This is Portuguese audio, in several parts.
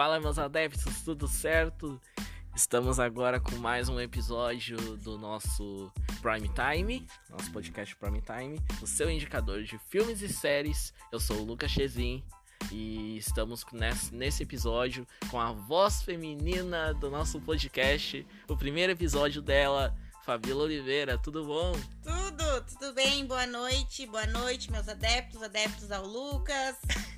Fala, meus adeptos, tudo certo? Estamos agora com mais um episódio do nosso Prime Time, nosso podcast Prime Time, o seu indicador de filmes e séries. Eu sou o Lucas Chezin e estamos nesse, episódio com a voz feminina do nosso podcast, o primeiro episódio dela, Fabíola Oliveira. Tudo bom? Tudo, tudo bem? Boa noite, boa noite, meus adeptos, adeptos ao Lucas.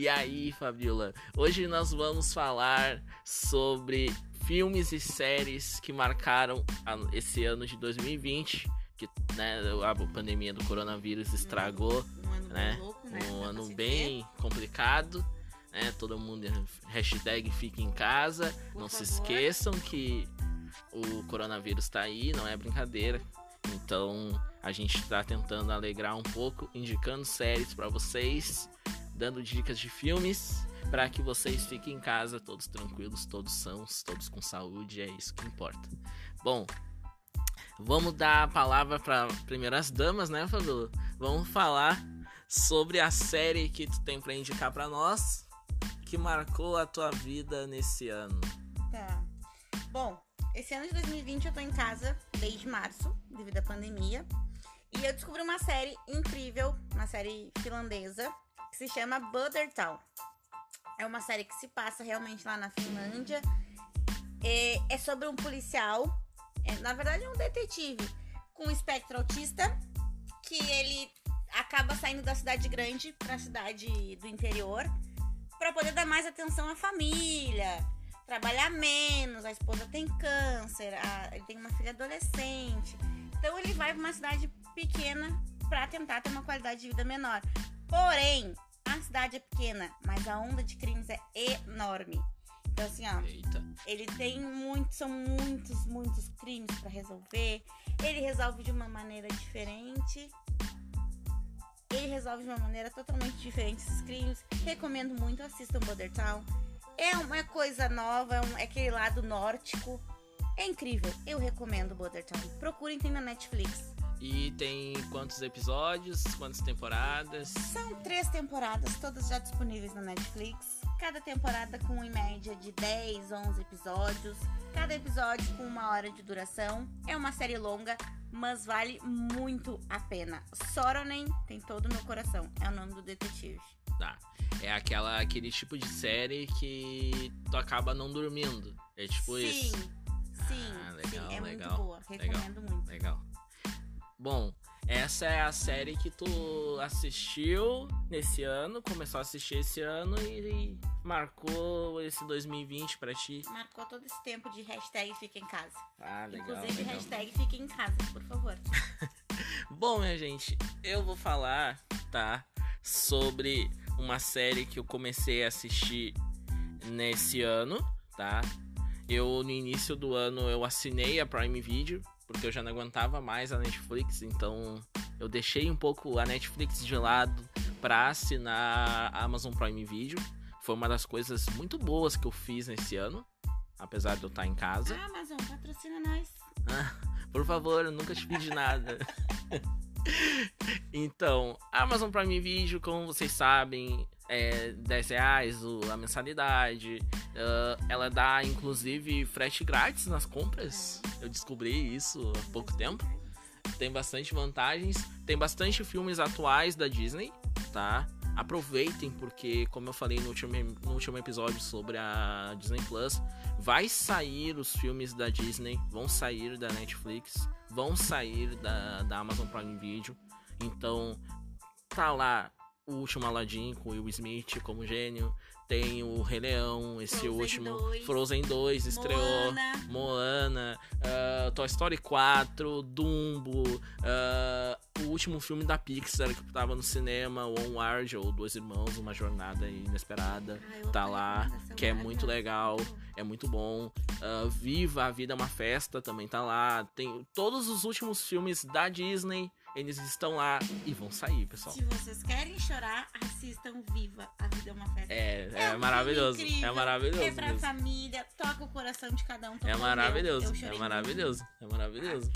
E aí, Fabiola? Hoje nós vamos falar sobre filmes e séries que marcaram esse ano de 2020, que né, a pandemia do coronavírus estragou, um ano né? Louco, né? Um ano bem complicado, né? Todo mundo hashtag fica em casa. Por não se favor. esqueçam que o coronavírus tá aí, não é brincadeira. Então a gente tá tentando alegrar um pouco, indicando séries para vocês, dando dicas de filmes para que vocês fiquem em casa todos tranquilos, todos sãos, todos com saúde, é isso que importa. Bom, vamos dar a palavra para primeiras damas, né, Fabiola? Vamos falar sobre a série que tu tem para indicar para nós, que marcou a tua vida nesse ano. Tá. Bom, esse ano de 2020 eu tô em casa desde março, devido à pandemia. E eu descobri uma série incrível, uma série finlandesa, que se chama Butter Town. É uma série que se passa realmente lá na Finlândia. É, é sobre um policial, é, na verdade é um detetive, com espectro autista, que ele acaba saindo da cidade grande pra cidade do interior, para poder dar mais atenção à família, trabalhar menos, a esposa tem câncer, a- ele tem uma filha adolescente. Então ele vai pra uma cidade pequena pra tentar ter uma qualidade de vida menor. Porém, a cidade é pequena, mas a onda de crimes é enorme. Então assim, ó, Eita. ele tem muitos, são muitos, muitos crimes pra resolver. Ele resolve de uma maneira diferente. Ele resolve de uma maneira totalmente diferente esses crimes. Recomendo muito, assistam Border Town. É uma coisa nova, é, um- é aquele lado nórdico. É incrível, eu recomendo Border Town. Procurem, tem na Netflix. E tem quantos episódios, quantas temporadas? São três temporadas, todas já disponíveis na Netflix. Cada temporada com em média de 10, 11 episódios. Cada episódio com uma hora de duração. É uma série longa, mas vale muito a pena. Soronen tem todo o meu coração. É o nome do detetive. Tá. É aquela, aquele tipo de série que tu acaba não dormindo. É tipo sim, isso. sim, Ah, legal, sim. É legal, muito boa. Recomendo muito. Legal. Bom, essa é a série que tu assistiu nesse ano, começou a assistir esse ano e, e marcou esse 2020 pra ti. Marcou todo esse tempo de hashtag Fica em Casa. Ah, legal. Inclusive, legal. hashtag Fica em Casa, por favor. Bom, minha gente, eu vou falar, tá? Sobre uma série que eu comecei a assistir nesse ano, tá? Eu, no início do ano, eu assinei a Prime Video, porque eu já não aguentava mais a Netflix, então eu deixei um pouco a Netflix de lado pra assinar a Amazon Prime Video. Foi uma das coisas muito boas que eu fiz nesse ano, apesar de eu estar em casa. Ah, Amazon, patrocina nós. Por favor, eu nunca te pedi nada. então, Amazon Prime Video, como vocês sabem, é 10 reais a mensalidade. Ah, ela dá, inclusive, frete grátis nas compras. Eu descobri isso há pouco tempo. Tem bastante vantagens. Tem bastante filmes atuais da Disney, tá? Aproveitem, porque, como eu falei no último, no último episódio sobre a Disney Plus, vai sair os filmes da Disney, vão sair da Netflix, vão sair da, da Amazon Prime Video. Então, tá lá o último Aladdin com o Will Smith como gênio. Tem o Rei Leão, esse Frozen último 2. Frozen 2 estreou. Moana. Moana, ah, Toy Story 4, Dumbo, ah, o último filme da Pixar que tava no cinema, Onward, ou Dois Irmãos, Uma Jornada Inesperada, Ah, eu tá lá, que é muito legal, é muito bom. Ah, Viva a Vida é uma Festa também tá lá. Tem todos os últimos filmes da Disney, eles estão lá e vão sair, pessoal. Se vocês querem chorar, assistam Viva, A Vida é uma Festa. É, é, filme maravilhoso, é maravilhoso. É pra mesmo. família, toca o coração de cada um. É maravilhoso, é maravilhoso, é maravilhoso.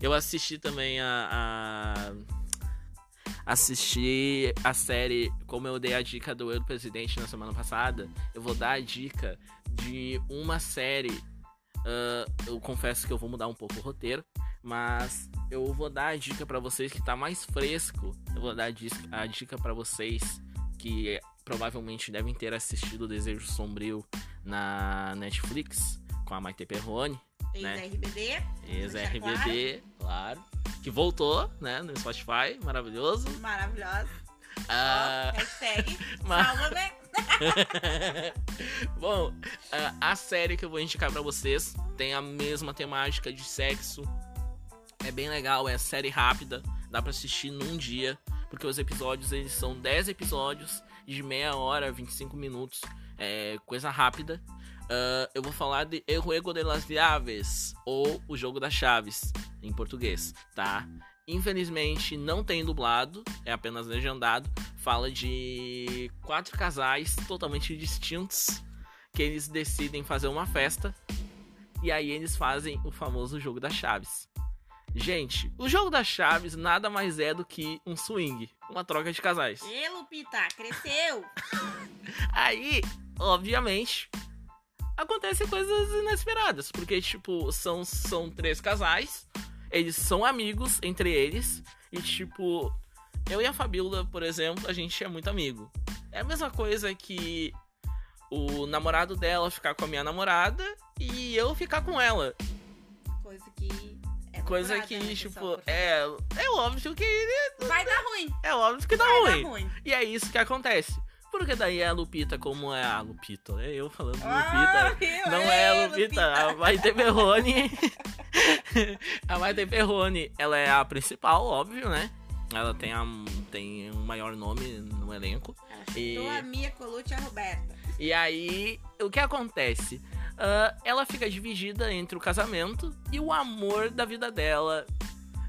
Eu assisti também a, a, assistir a série, como eu dei a dica do Eu do Presidente na semana passada, eu vou dar a dica de uma série. Uh, eu confesso que eu vou mudar um pouco o roteiro, mas eu vou dar a dica para vocês que tá mais fresco. Eu vou dar a dica para vocês que provavelmente devem ter assistido o Desejo Sombrio na Netflix com a Maite Perrone. Ex-RBD. Ex-RBD, claro. Que voltou, né, no Spotify. Maravilhoso. Maravilhoso. Ah, hashtag salva-me. Bom, a série que eu vou indicar para vocês tem a mesma temática de sexo. É bem legal, é série rápida, dá para assistir num dia, porque os episódios eles são 10 episódios de meia hora, 25 minutos, é coisa rápida. Uh, eu vou falar de El Juego de las Llaves, ou O Jogo das Chaves, em português, tá? Infelizmente não tem dublado, é apenas legendado. Fala de quatro casais totalmente distintos que eles decidem fazer uma festa e aí eles fazem o famoso jogo das chaves. Gente, o jogo das chaves nada mais é do que um swing, uma troca de casais. E Lupita, cresceu! aí, obviamente, acontecem coisas inesperadas. Porque, tipo, são, são três casais, eles são amigos entre eles, e, tipo, eu e a Fabiola, por exemplo, a gente é muito amigo. É a mesma coisa que o namorado dela ficar com a minha namorada e eu ficar com ela. Coisa que. É coisa que, né, tipo, é, é óbvio que. Vai dar ruim. É óbvio que dá ruim. Dar ruim. E é isso que acontece. Porque daí a Lupita, como é a Lupita, é eu falando ah, Lupita, não é a Lupita, Lupita. a Maite Perrone. a Maite Perrone, ela é a principal, óbvio, né? Ela tem, a, tem um maior nome no elenco. e... a Mia Colucci e a Roberta. E aí, o que acontece? Uh, ela fica dividida entre o casamento e o amor da vida dela,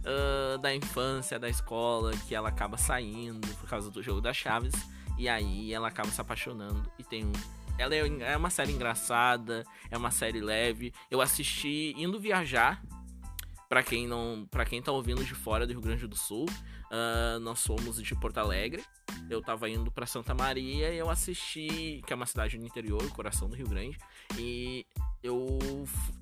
uh, da infância, da escola, que ela acaba saindo por causa do jogo das chaves. E aí ela acaba se apaixonando e tem um. Ela é, é uma série engraçada, é uma série leve. Eu assisti indo viajar. Para quem não, para quem tá ouvindo de fora do Rio Grande do Sul, uh, nós somos de Porto Alegre. Eu tava indo para Santa Maria e eu assisti, que é uma cidade no interior, coração do Rio Grande, e eu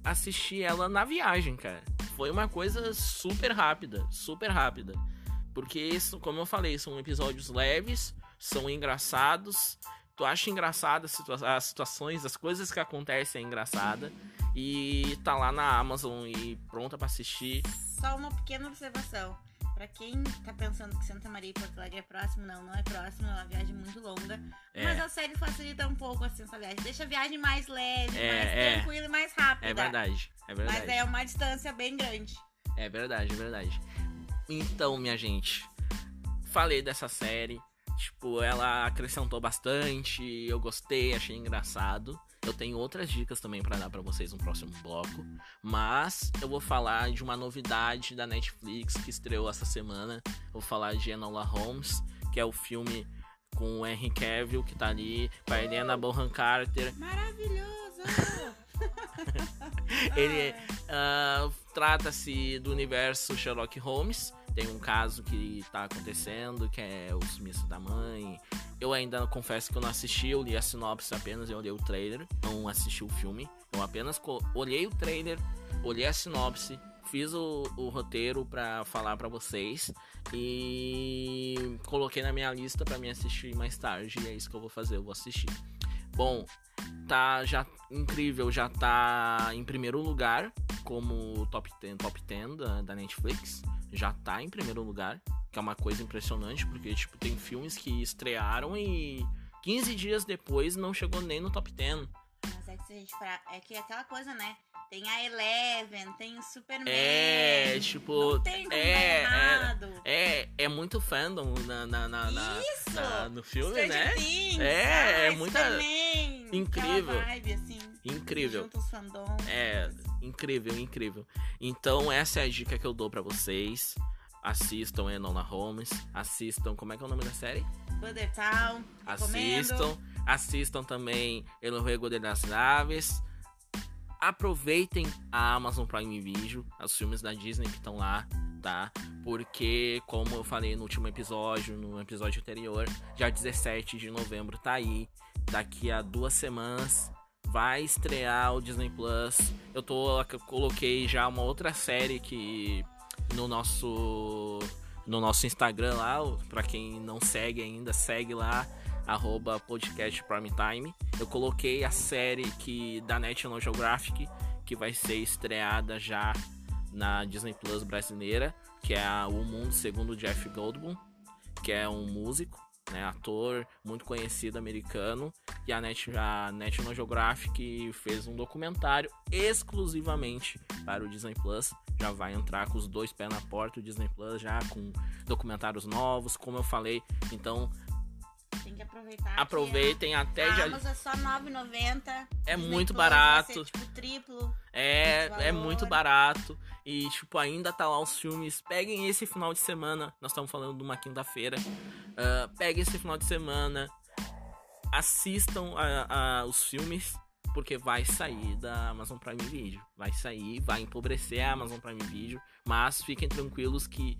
assisti ela na viagem, cara. Foi uma coisa super rápida, super rápida. Porque como eu falei, são episódios leves, são engraçados. Tu acha engraçada as, situa as situações, as coisas que acontecem é engraçada. E tá lá na Amazon e pronta para assistir. Só uma pequena observação. Pra quem tá pensando que Santa Maria e Porto Alegre é próximo, não, não é próximo, é uma viagem muito longa. É. Mas a série facilita um pouco assim essa viagem. Deixa a viagem mais leve, é, mais é. tranquila e mais rápida. É verdade, é verdade. Mas é uma distância bem grande. É verdade, é verdade. Então, minha gente, falei dessa série. Tipo, ela acrescentou bastante, eu gostei, achei engraçado. Eu tenho outras dicas também para dar para vocês no próximo bloco, mas eu vou falar de uma novidade da Netflix que estreou essa semana. vou falar de Enola Holmes, que é o filme com o Henry Cavill que tá ali, com a Helena Bonham Carter. Maravilhoso! Ele uh, trata-se do universo Sherlock Holmes tem um caso que tá acontecendo, que é o sumiço da mãe. Eu ainda confesso que eu não assisti, eu li a sinopse apenas, eu olhei o trailer, não assisti o filme. Eu apenas olhei o trailer, olhei a sinopse, fiz o, o roteiro para falar para vocês e coloquei na minha lista para me assistir mais tarde. E é isso que eu vou fazer, eu vou assistir. Bom, tá já incrível, já tá em primeiro lugar como top 10, top 10 da, da Netflix já tá em primeiro lugar, que é uma coisa impressionante, porque tipo, tem filmes que estrearam e 15 dias depois não chegou nem no top 10. Mas é que se a gente pra... é que é aquela coisa, né? Tem a Eleven, tem o Superman. É, tipo. Não tem como é. É, é, é muito fandom na, na, na, Isso! Na, no filme, Stranger né? Things, é, é muita. Superman, incrível. Vibe, assim, incrível. Juntos. É, incrível, incrível. Então, essa é a dica que eu dou para vocês. Assistam Enola Holmes. Assistam. Como é que é o nome da série? Butter Town. Assistam. Assistam também El Juego de las Aves. Aproveitem a Amazon Prime Video, os filmes da Disney que estão lá. tá? Porque, como eu falei no último episódio, no episódio anterior, dia 17 de novembro tá aí. Daqui a duas semanas vai estrear o Disney Plus. Eu tô eu coloquei já uma outra série que no nosso no nosso Instagram lá, para quem não segue ainda, segue lá arroba podcast. Eu coloquei a série que da National Geographic que vai ser estreada já na Disney Plus brasileira, que é a O Mundo Segundo Jeff Goldblum, que é um músico, né, ator muito conhecido americano, e a, Net, National Geographic fez um documentário exclusivamente para o Disney Plus. Já vai entrar com os dois pés na porta o Disney Plus, já com documentários novos, como eu falei. Então aproveitar. Aproveitem a, até já. Amazon é só 9,90. É muito barato. Ser, tipo, triplo. É, é muito barato. E, tipo, ainda tá lá os filmes. Peguem esse final de semana. Nós estamos falando de uma quinta-feira. Uh, peguem esse final de semana. Assistam a, a, os filmes. Porque vai sair da Amazon Prime Video. Vai sair, vai empobrecer a Amazon Prime Video. Mas fiquem tranquilos que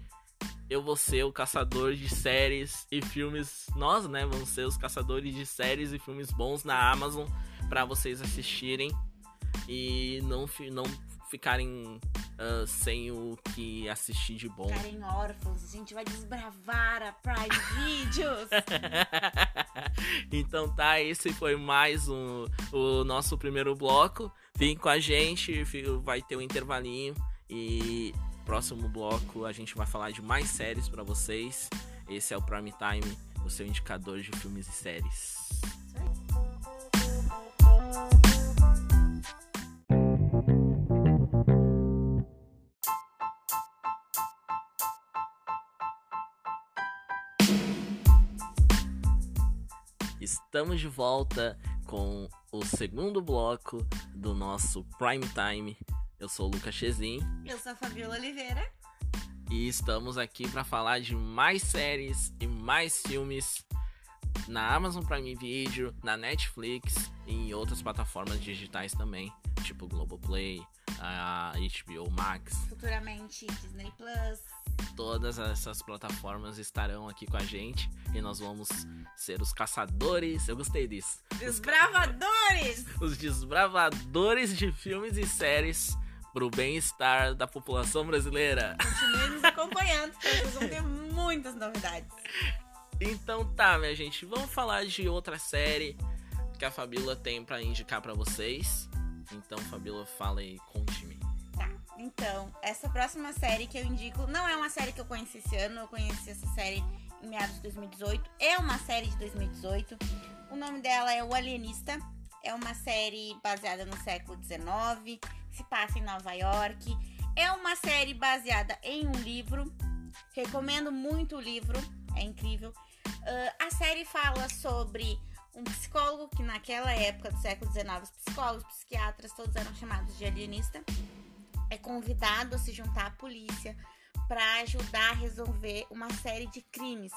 eu vou ser o caçador de séries e filmes. Nós, né, vamos ser os caçadores de séries e filmes bons na Amazon para vocês assistirem e não, não ficarem uh, sem o que assistir de bom. Ficarem órfãos, a gente vai desbravar a Prime Videos. então tá, esse foi mais um, o nosso primeiro bloco. Vem com a gente, vai ter um intervalinho e próximo bloco a gente vai falar de mais séries para vocês. Esse é o Prime Time, o seu indicador de filmes e séries. Estamos de volta com o segundo bloco do nosso Prime Time eu sou o Lucas Chezin. Eu sou a Fabiola Oliveira. E estamos aqui para falar de mais séries e mais filmes na Amazon Prime Video, na Netflix e em outras plataformas digitais também, tipo Globoplay, a HBO Max. Futuramente Disney Plus. Todas essas plataformas estarão aqui com a gente e nós vamos ser os caçadores. Eu gostei disso. Desbravadores! Os desbravadores de filmes e séries pro bem-estar da população brasileira. Continue nos acompanhando, porque vocês vão ter muitas novidades. Então tá, minha gente, vamos falar de outra série que a Fabíola tem para indicar para vocês. Então, Fabíola, fala aí, conte-me. Tá, então, essa próxima série que eu indico não é uma série que eu conheci esse ano, eu conheci essa série em meados de 2018. É uma série de 2018. O nome dela é O Alienista. É uma série baseada no século XIX se passa em Nova York. É uma série baseada em um livro. Recomendo muito o livro, é incrível. Uh, a série fala sobre um psicólogo que naquela época do século XIX, os psicólogos, psiquiatras, todos eram chamados de alienista. É convidado a se juntar à polícia para ajudar a resolver uma série de crimes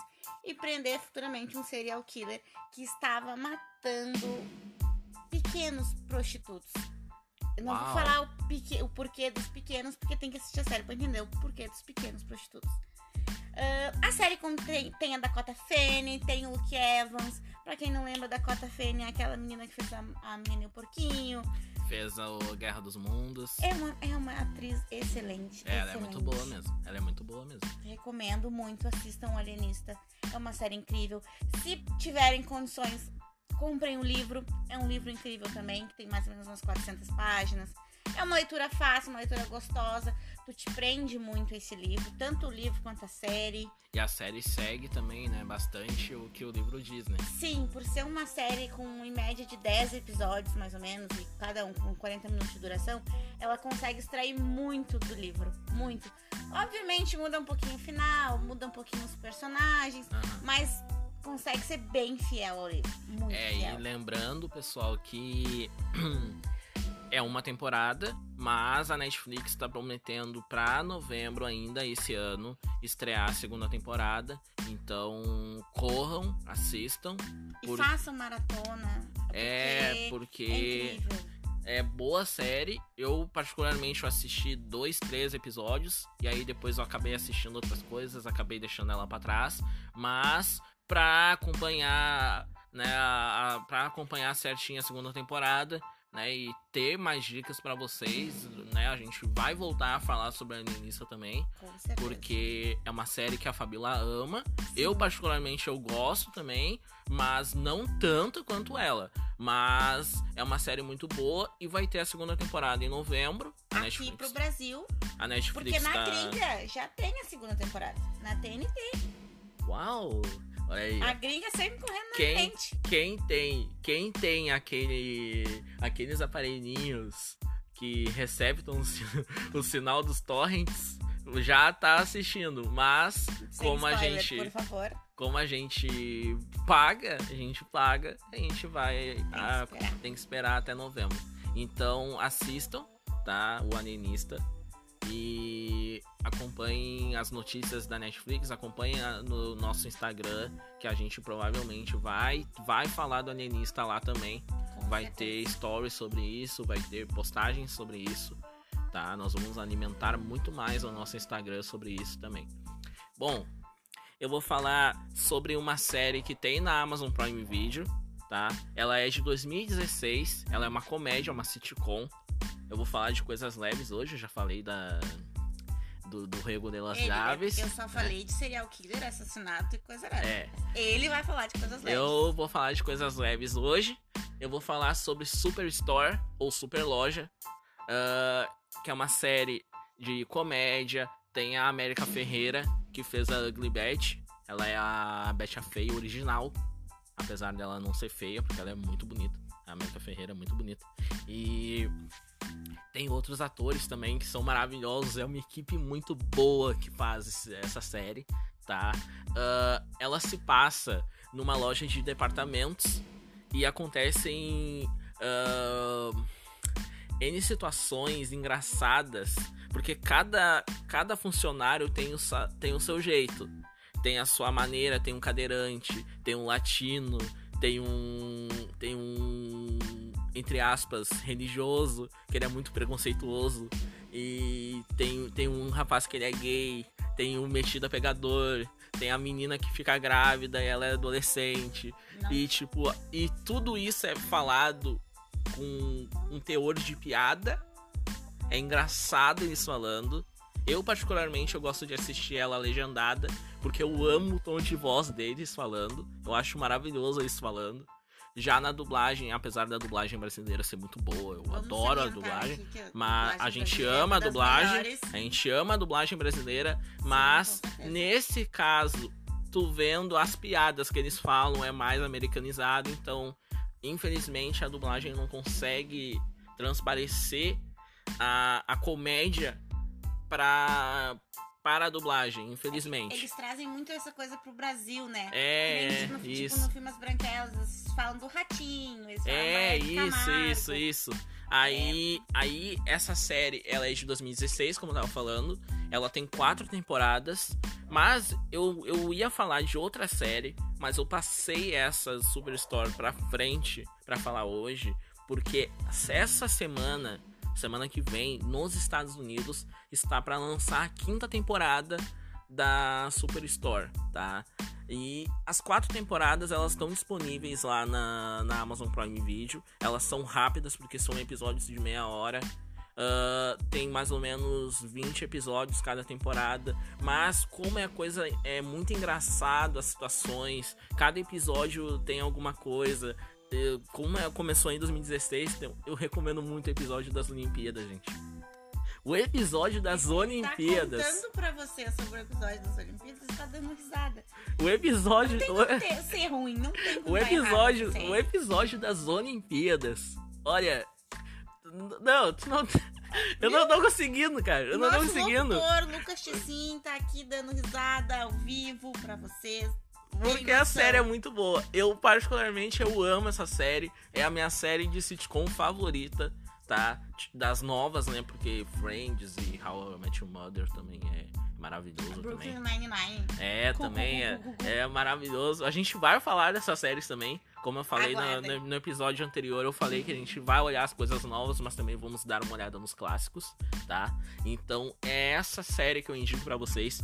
e prender futuramente um serial killer que estava matando pequenos prostitutos. Eu não Uau. vou falar o, pique, o, porquê dos pequenos, porque tem que assistir a série pra entender o porquê dos pequenos prostitutos. Uh, a série tem, tem a Dakota Fanning, tem o Luke Evans. Pra quem não lembra, Dakota Fanning é aquela menina que fez a, a Menina e o Porquinho. Fez a Guerra dos Mundos. É uma, é uma atriz excelente. É, ela excelente. é muito boa mesmo. Ela é muito boa mesmo. Recomendo muito, assistam o Alienista. É uma série incrível. Se tiverem condições, Comprem o livro, é um livro incrível também, que tem mais ou menos umas 400 páginas. É uma leitura fácil, uma leitura gostosa. Tu te prende muito esse livro, tanto o livro quanto a série. E a série segue também, né, bastante o que o livro diz, né? Sim, por ser uma série com em média de 10 episódios, mais ou menos, e cada um com 40 minutos de duração, ela consegue extrair muito do livro, muito. Obviamente muda um pouquinho o final, muda um pouquinho os personagens, uhum. mas consegue ser bem fiel ao livro. Muito é, fiel. e lembrando, pessoal, que é uma temporada, mas a Netflix está prometendo para novembro ainda esse ano estrear a segunda temporada. Então corram, assistam. E por... façam maratona. É, porque. É É boa série. Eu, particularmente, eu assisti dois, três episódios. E aí depois eu acabei assistindo outras coisas, acabei deixando ela pra trás. Mas, pra acompanhar, né, a, a, pra acompanhar certinho a segunda temporada, né, e ter mais dicas para vocês, né, a gente vai voltar a falar sobre a Alienista também, Com certeza. porque é uma série que a Fabiola ama. Eu particularmente eu gosto também, mas não tanto quanto ela. Mas é uma série muito boa e vai ter a segunda temporada em novembro. A Aqui Netflix, pro Brasil, a Netflix porque na tá... gringa já tem a segunda temporada. Na TNT. Uau! Olha aí. A gringa sempre correndo na Quem, frente. quem tem, quem tem aquele, aqueles aparelhinhos que receptam o, si- o sinal dos torrents já tá assistindo, mas Sem como a spoiler, gente, Por favor. como a gente paga, a gente paga, a gente vai, que ah, esperar. tem que esperar até novembro. Então assistam, tá? O Alienista e acompanhem as notícias da Netflix, acompanhem no nosso Instagram, que a gente provavelmente vai vai falar do Alienista lá também. Com Vai certeza. ter stories sobre isso, vai ter postagens sobre isso, tá? Nós vamos alimentar muito mais o nosso Instagram sobre isso também. Bom, eu vou falar sobre uma série que tem na Amazon Prime Video, tá? Ela é de 2016, ela é uma comédia, uma sitcom. Eu vou falar de coisas leves hoje, eu já falei da do, do Rego de las Ele, né? Eu só falei de serial killer, assassinato e coisa leve. É, Ele vai falar de coisas leves. Eu vou falar de coisas leves hoje. Eu vou falar sobre Superstore ou Super Loja, ah, que é uma série de comédia. Tem a América Ferreira, que fez a Ugly Betty. Ela é a Betty a Feia original, apesar dela não ser feia, porque ela é muito bonita. América Ferreira é muito bonita. E tem outros atores também que são maravilhosos. É uma equipe muito boa que faz essa série, tá? Ah, ela se passa numa loja de departamentos e acontecem ah, N situações engraçadas, porque cada, cada funcionário tem o, tem o seu jeito. Tem a sua maneira, tem um cadeirante, tem um latino, tem um. tem um. Entre aspas, religioso, que ele é muito preconceituoso. E tem, tem um rapaz que ele é gay, tem um metido a pegador, tem a menina que fica grávida e ela é adolescente. Não. E tipo, e tudo isso é falado com um teor de piada. É engraçado eles falando. Eu particularmente eu gosto de assistir ela legendada, porque eu amo o tom de voz deles falando. Eu acho maravilhoso eles falando. Já na dublagem, apesar da dublagem brasileira ser muito boa, eu Vamos adoro a dublagem. a Mas dublagem a gente é ama a dublagem, a gente ama a dublagem brasileira, mas nesse caso, tu vendo as piadas que eles falam é mais americanizado, então infelizmente a dublagem não consegue transparecer a, a comédia pra, para a dublagem, infelizmente. Eles trazem muito essa coisa pro Brasil, né? É, nem no, tipo, isso. no filme As Branquelas, eles falam do ratinho, eles falam É, isso, Camargo. isso, isso. Aí, aí, essa série, ela é de 2016, como eu tava falando. Ela tem quatro temporadas. Mas eu, eu ia falar de outra série, mas eu passei essa Superstore pra frente pra falar hoje. Porque essa semana, semana que vem, nos Estados Unidos, está pra lançar a quinta temporada da Superstore, tá? E as quatro temporadas elas estão disponíveis lá na, na Amazon Prime Video. Elas são rápidas porque são episódios de meia hora. Ah, tem mais ou menos 20 episódios cada temporada. Mas como é coisa é muito engraçado as situações, cada episódio tem alguma coisa. Como é- começou em 2016, tem- eu recomendo muito o episódio das Olimpíadas, gente. O episódio das Olimpíadas. Tá contando pra você sobre o episódio das Olimpíadas tá dando risada. O episódio. Tem o- como ter, ser ruim, não tem como O errado, episódio, sério. o episódio das Olimpíadas. Olha, não, tu não eu não tô conseguindo, cara. Eu não tô Nosso conseguindo. locutor, Lucas Tessin, tá aqui dando risada ao vivo pra vocês. Porque a série é muito boa. Eu particularmente eu amo essa série. É a minha série de sitcom favorita, tá? Das novas, né? Porque Friends e How I Met Your Mother também é maravilhoso Brooklyn também. Nine-Nine. É, também é, é maravilhoso. A gente vai falar dessas séries também. Como eu falei no, no- no episódio anterior, eu falei que a gente vai olhar as coisas novas, mas também vamos dar uma olhada nos clássicos, tá? Então é essa série que eu indico pra vocês.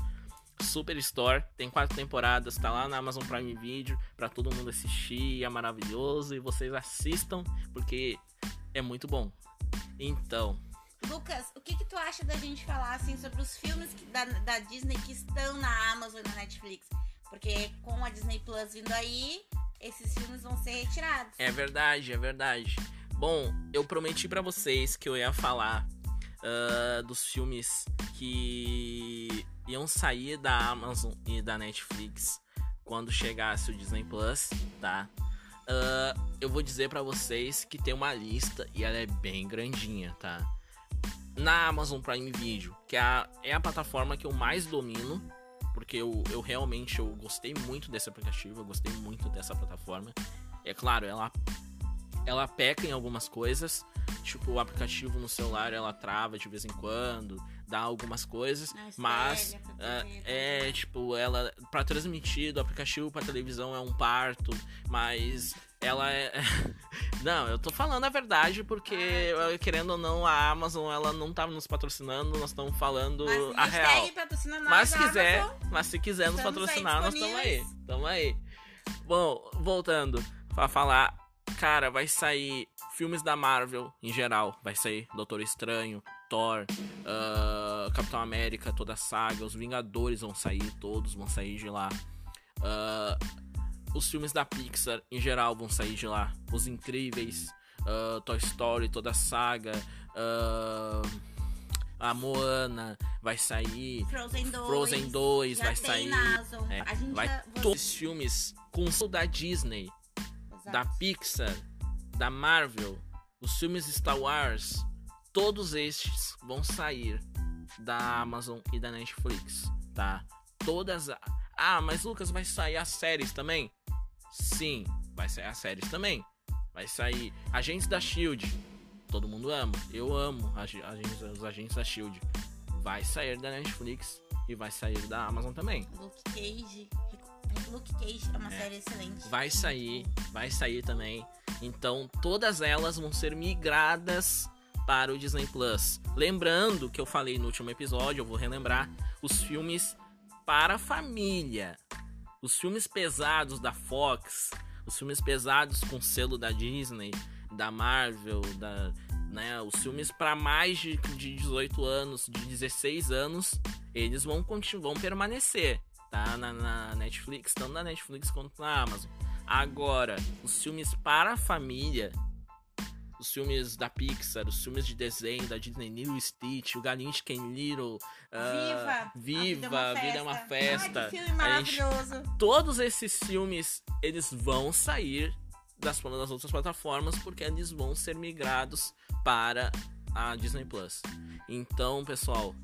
Superstore, tem quatro temporadas, tá lá na Amazon Prime Video pra todo mundo assistir, é maravilhoso e vocês assistam porque é muito bom. Então, Lucas, o que, que tu acha da gente falar assim sobre os filmes que- da, da Disney que estão na Amazon e na Netflix? Porque com a Disney Plus vindo aí, esses filmes vão ser retirados. É verdade, é verdade. Bom, eu prometi pra vocês que eu ia falar ah, dos filmes que iam sair da Amazon e da Netflix quando chegasse o Disney Plus, tá? Ah, eu vou dizer pra vocês que tem uma lista e ela é bem grandinha, tá? Na Amazon Prime Video, que é a, é a plataforma que eu mais domino, porque eu, eu realmente eu gostei muito desse aplicativo, eu gostei muito dessa plataforma. É claro, ela ela peca em algumas coisas, tipo o aplicativo no celular ela trava de vez em quando, dá algumas coisas, Ah, mas TV, é tipo ela para transmitir do aplicativo para televisão é um parto, mas ela é não, eu tô falando a verdade porque Ah, querendo ou não a Amazon ela não tá nos patrocinando, nós estamos falando Mas a real. Mas se quiser, Amazon. mas se quiser nos patrocinar, nós estamos aí. Tamo aí. Bom, voltando pra falar, cara, vai sair filmes da Marvel em geral. Vai sair Doutor Estranho, Thor, ah, Capitão América, toda a saga, os Vingadores vão sair, todos vão sair de lá. Ah, os filmes da Pixar em geral vão sair de lá. Os Incríveis, ah, Toy Story, toda a saga. a Moana vai sair. Frozen 2. Frozen 2 já vai sair. É, vai todos os filmes com o da Disney, Exato. da Pixar, da Marvel, os filmes Star Wars, todos estes vão sair da Amazon e da Netflix, tá? Todas. a- Ah, mas Lucas vai sair as séries também? Sim, vai sair as séries também. Vai sair Agentes da Shield. Todo mundo ama. Eu amo agentes- os agentes da Shield. Vai sair da Netflix e vai sair da Amazon também. Luke Cage. Luke Cage é uma É. série excelente. Vai sair, vai sair também. Então, todas elas vão ser migradas para o Disney Plus. Lembrando que eu falei no último episódio, eu vou relembrar os filmes para a família. Os filmes pesados da Fox, os filmes pesados com selo da Disney, da Marvel, da, né, os filmes para mais de, de 18 anos, de 16 anos, eles vão continuar, vão permanecer, tá? Na, na Netflix, tanto na Netflix quanto na Amazon. Agora, os filmes para a família, os filmes da Pixar, os filmes de desenho da Disney, e Stitch, o Galinho de Ken Little, ah, Viva! Viva, A Vida é uma Festa. Ai, que filme A gente- maravilhoso. todos esses filmes eles vão sair das, das outras plataformas porque eles vão ser migrados para a Disney Plus. Então, pessoal,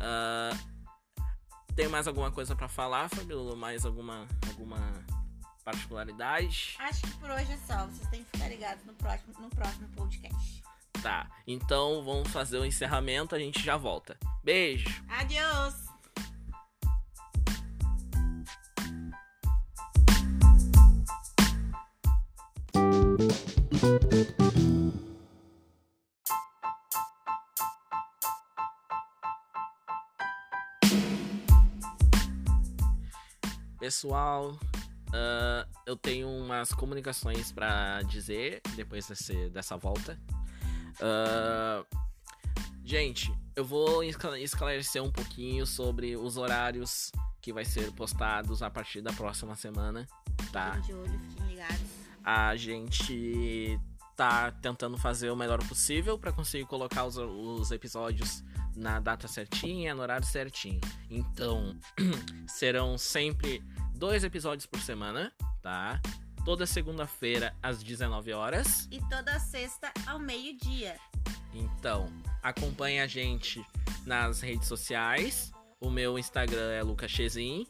ah, tem mais alguma coisa pra falar, Fabiola? Mais alguma alguma particularidade? Acho que por hoje é só. Vocês têm que ficar ligados no próximo, no próximo podcast. Tá. Então, vamos fazer o encerramento, a gente já volta. Beijo. Adiós! Pessoal, ah, eu tenho umas comunicações pra dizer depois desse, dessa volta. Ah, gente, eu vou escla- esclarecer um pouquinho sobre os horários que vai ser postados a partir da próxima semana, tá? Fiquem de olho, fiquem ligados. A gente tá tentando fazer o melhor possível para conseguir colocar os, os episódios na data certinha, no horário certinho. Então, serão sempre dois episódios por semana, tá? Toda segunda-feira às 19 horas. E toda sexta ao meio-dia. Então, acompanhe a gente nas redes sociais. O meu Instagram é lucachezin.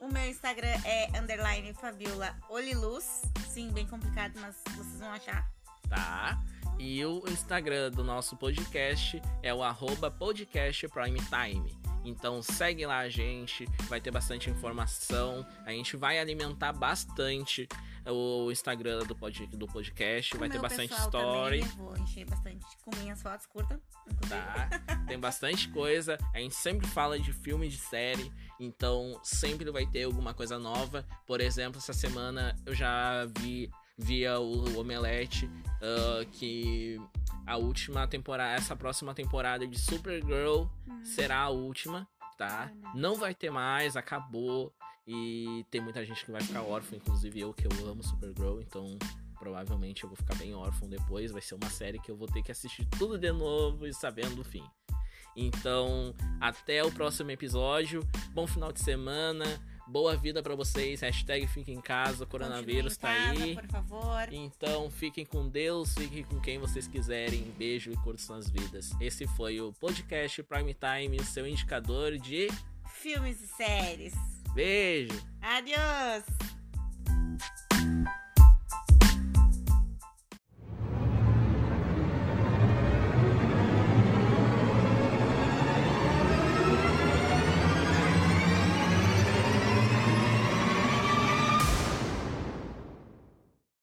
O meu Instagram é underline Fabiola Oliluz. Sim, bem complicado, mas vocês vão achar. tá? E o Instagram do nosso podcast é o arroba podcastprimetime. Então segue lá a gente, vai ter bastante informação. A gente vai alimentar bastante o Instagram do, pod, do podcast, O vai ter bastante story. Também, eu vou encher bastante com minhas fotos curtas. Tá? Tem bastante coisa. A gente sempre fala de filme de série. Então sempre vai ter alguma coisa nova. Por exemplo, essa semana eu já vi via o Omelete ah, que a última temporada, essa próxima temporada de Supergirl Hum. será a última, tá? Não vai ter mais, acabou. E tem muita gente que vai ficar órfã, inclusive eu que eu amo Supergirl, então provavelmente eu vou ficar bem órfão depois. Vai ser uma série que eu vou ter que assistir tudo de novo e sabendo o fim. Então, até o próximo episódio. Bom final de semana. Boa vida pra vocês. Hashtag fica em casa. O coronavírus tá em casa, aí. Por favor. Então, fiquem com Deus, fiquem com quem vocês quiserem. Beijo e curtam suas vidas. Esse foi o podcast Prime Time, seu indicador de Filmes e séries. beijo. Adiós!